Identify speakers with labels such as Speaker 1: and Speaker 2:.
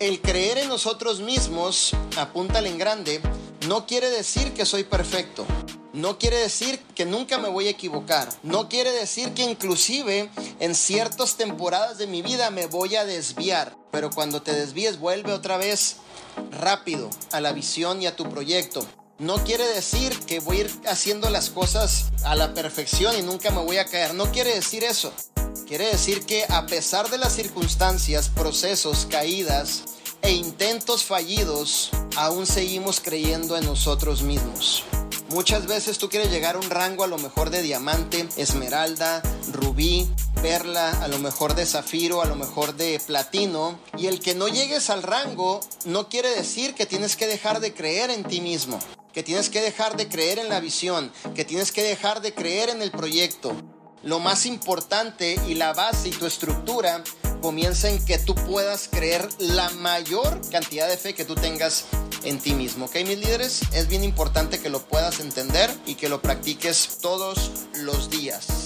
Speaker 1: El creer en nosotros mismos, apúntale en grande, no quiere decir que soy perfecto. No quiere decir que nunca me voy a equivocar. No quiere decir que inclusive en ciertas temporadas de mi vida me voy a desviar. Pero cuando te desvíes vuelve otra vez rápido a la visión y a tu proyecto. No quiere decir que voy a ir haciendo las cosas a la perfección y nunca me voy a caer. No quiere decir eso. Quiere decir que a pesar de las circunstancias, procesos, caídas e intentos fallidos, aún seguimos creyendo en nosotros mismos. Muchas veces tú quieres llegar a un rango a lo mejor de diamante, esmeralda, rubí, perla, a lo mejor de zafiro, a lo mejor de platino. Y el que no llegues al rango no quiere decir que tienes que dejar de creer en ti mismo, que tienes que dejar de creer en la visión, que tienes que dejar de creer en el proyecto. Lo más importante y la base y tu estructura comienza en que tú puedas creer la mayor cantidad de fe que tú tengas en ti mismo. ¿Ok, mis líderes? Es bien importante que lo puedas entender y que lo practiques todos los días.